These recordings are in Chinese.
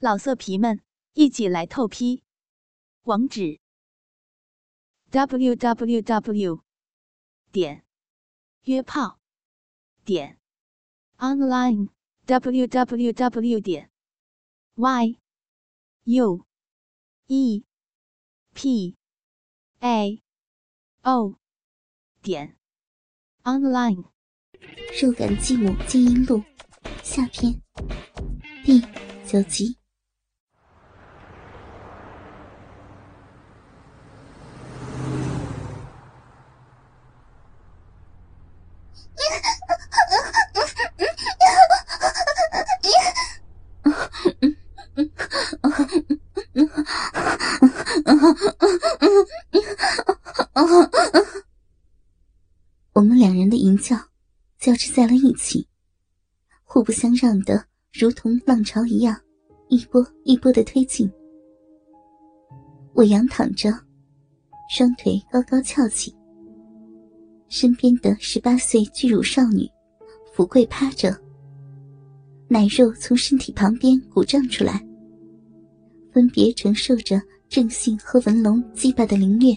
老色皮们，一起来透批！网址：w w w 点约炮点 online w w w 点 y u e p a o 点 online。肉感继母金英录下篇第九集。我们两人的淫叫交织在了一起，互不相让的，如同浪潮一样，一波一波的推进。我仰躺着，双腿高高翘起，身边的十八岁巨乳少女俯跪趴着，奶肉从身体旁边鼓胀出来，分别承受着正性和文龙击败的凌虐。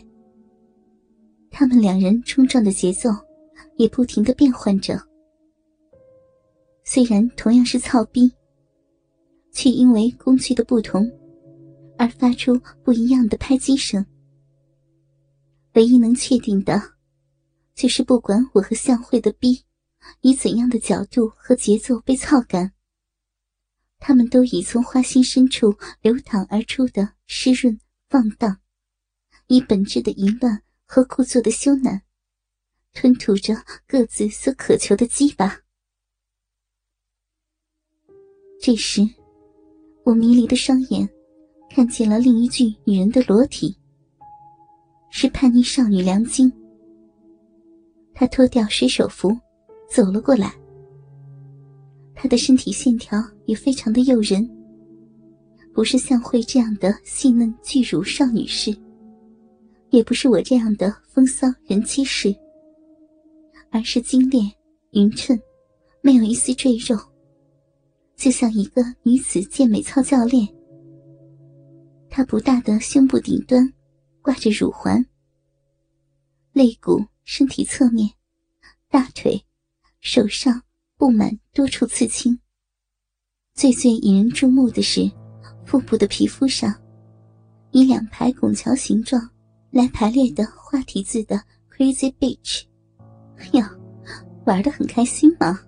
他们两人冲撞的节奏。也不停的变换着，虽然同样是操逼，却因为工具的不同，而发出不一样的拍击声。唯一能确定的，就是不管我和向慧的逼以怎样的角度和节奏被操干，他们都以从花心深处流淌而出的湿润放荡，以本质的淫乱和故作的羞赧。吞吐着各自所渴求的鸡巴。这时，我迷离的双眼看见了另一具女人的裸体，是叛逆少女梁晶。他脱掉水手服，走了过来。他的身体线条也非常的诱人，不是像慧这样的细嫩巨乳少女式，也不是我这样的风骚人妻式。而是精炼、匀称，没有一丝赘肉，就像一个女子健美操教练。她不大的胸部顶端挂着乳环，肋骨、身体侧面、大腿、手上布满多处刺青。最最引人注目的是，腹部的皮肤上，以两排拱桥形状来排列的花体字的 “Crazy Bitch”。哟，玩的很开心吗？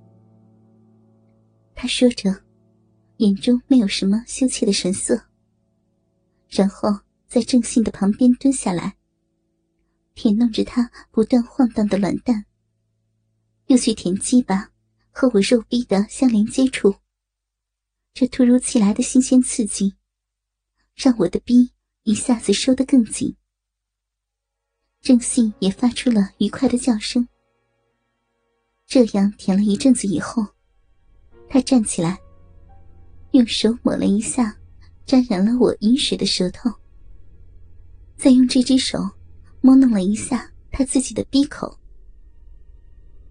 他说着，眼中没有什么羞怯的神色。然后在郑信的旁边蹲下来，舔弄着他不断晃荡的卵蛋，又去舔鸡巴和我肉逼的相连接处。这突如其来的新鲜刺激，让我的逼一下子收得更紧。郑信也发出了愉快的叫声。这样舔了一阵子以后，他站起来，用手抹了一下沾染了我饮水的舌头，再用这只手摸弄了一下他自己的鼻口。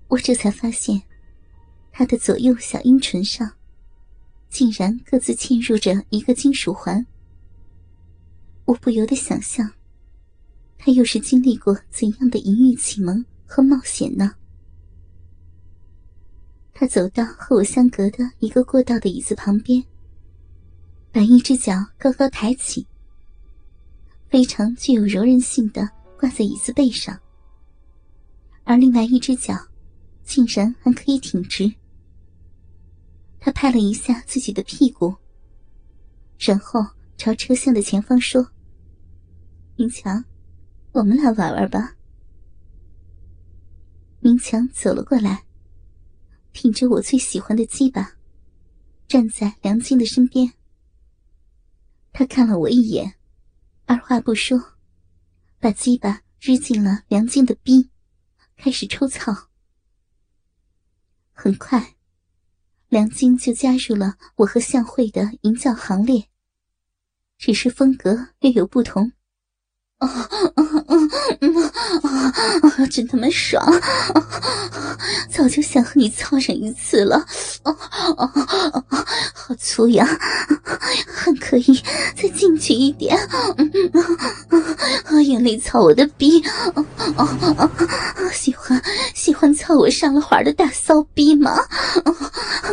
我这才发现，他的左右小阴唇上，竟然各自嵌入着一个金属环。我不由得想象，他又是经历过怎样的淫欲启蒙和冒险呢？他走到和我相隔的一个过道的椅子旁边，把一只脚高高抬起，非常具有柔韧性的挂在椅子背上，而另外一只脚竟然还可以挺直。他拍了一下自己的屁股，然后朝车厢的前方说：“明强，我们来玩玩吧。”明强走了过来。挺着我最喜欢的鸡巴，站在梁静的身边。他看了我一眼，二话不说，把鸡巴支进了梁静的逼，开始抽草。很快，梁静就加入了我和向慧的淫叫行列，只是风格略有不同。啊啊啊啊！真他妈爽！早就想和你操上一次了。啊啊啊！好粗呀，还可以再进去一点。啊，用力操我的逼！啊啊啊！喜欢喜欢操我上了环的大骚逼吗？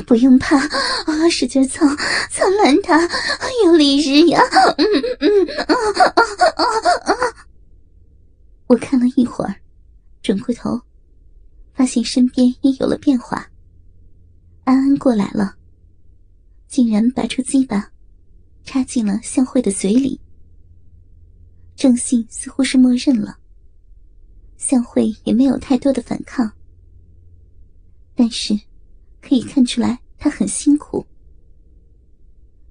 不用怕，啊，使劲蹭，蹭烂它，用力日呀！嗯嗯啊啊啊啊！我看了一会儿，转过头，发现身边也有了变化。安安过来了，竟然拔出鸡巴，插进了向慧的嘴里。郑信似乎是默认了，向慧也没有太多的反抗，但是可以看出来他很辛苦，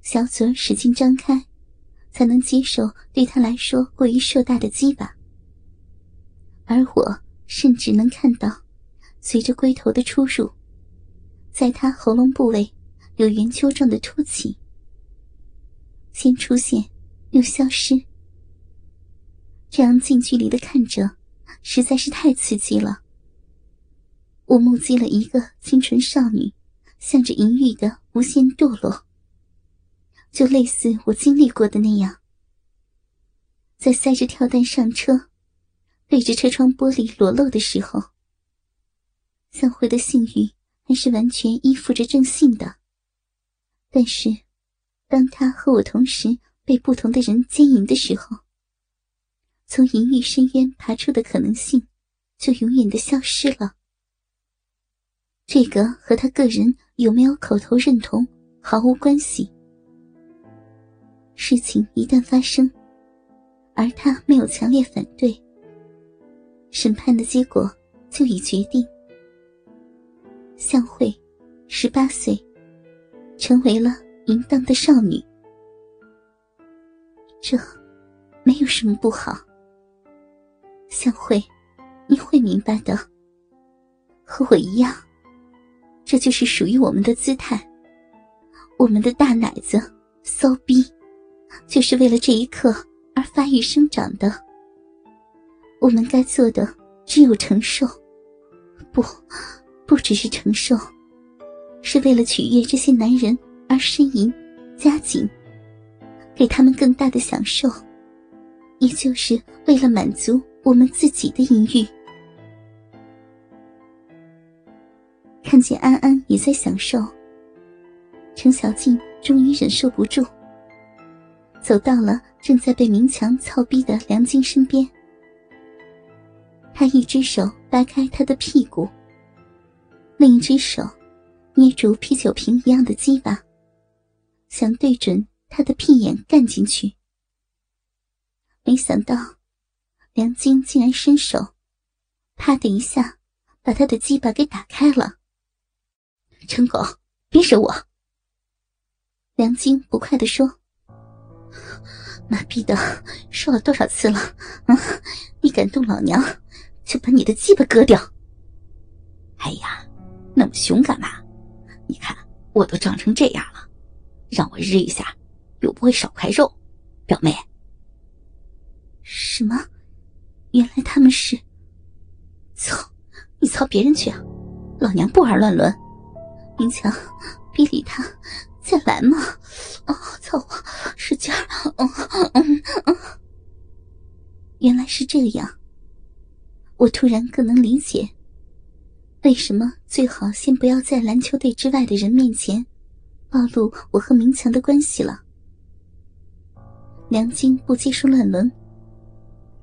小嘴使劲张开，才能接受对他来说过于硕大的鸡巴。而我甚至能看到，随着龟头的出入，在他喉咙部位有圆球状的凸起，先出现，又消失。这样近距离的看着，实在是太刺激了。我目击了一个清纯少女，向着淫欲的无限堕落，就类似我经历过的那样，在塞着跳蛋上车。对着车窗玻璃裸露的时候，向辉的性欲还是完全依附着正信的。但是，当他和我同时被不同的人奸淫的时候，从淫欲深渊爬出的可能性就永远的消失了。这个和他个人有没有口头认同毫无关系。事情一旦发生，而他没有强烈反对。审判的结果就已决定，向慧，十八岁，成为了淫荡的少女。这，没有什么不好。向慧，你会明白的。和我一样，这就是属于我们的姿态。我们的大奶子，骚逼，就是为了这一刻而发育生长的。我们该做的只有承受，不，不只是承受，是为了取悦这些男人而呻吟、加紧，给他们更大的享受，也就是为了满足我们自己的淫欲。看见安安也在享受，程小静终于忍受不住，走到了正在被明强操逼的梁晶身边。他一只手掰开他的屁股，另一只手捏住啤酒瓶一样的鸡巴，想对准他的屁眼干进去。没想到，梁晶竟然伸手，啪的一下把他的鸡巴给打开了。陈狗，别惹我！梁晶不快地说：“妈逼的，说了多少次了？嗯，你敢动老娘？”就把你的鸡巴割掉！哎呀，那么凶干嘛？你看我都长成这样了，让我日一下，又不会少块肉，表妹。什么？原来他们是？操！你操别人去啊！老娘不玩乱伦。明强，别理他，再来嘛！啊，操我，使劲儿！嗯嗯嗯。原来是这样。我突然更能理解，为什么最好先不要在篮球队之外的人面前暴露我和明强的关系了。梁晶不接受乱伦，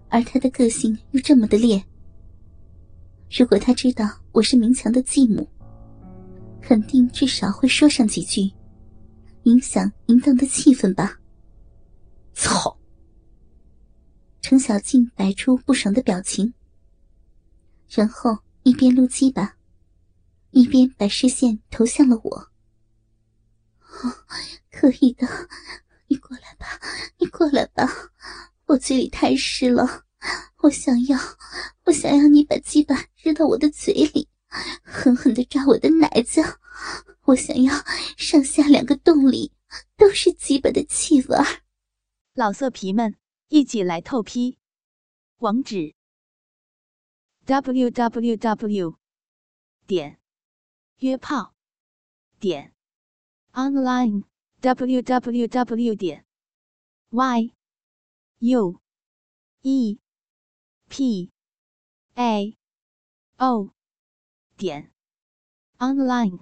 而他的个性又这么的烈。如果他知道我是明强的继母，肯定至少会说上几句，影响淫荡的气氛吧。操！程小静摆出不爽的表情。然后一边撸鸡巴，一边把视线投向了我。哦可以的，你过来吧，你过来吧，我嘴里太湿了，我想要，我想要你把鸡巴扔到我的嘴里，狠狠的扎我的奶子，我想要上下两个洞里都是鸡巴的气味。老色皮们，一起来透批。网址：w w w 点约炮点 online w w w 点 y u e p a o。点 online。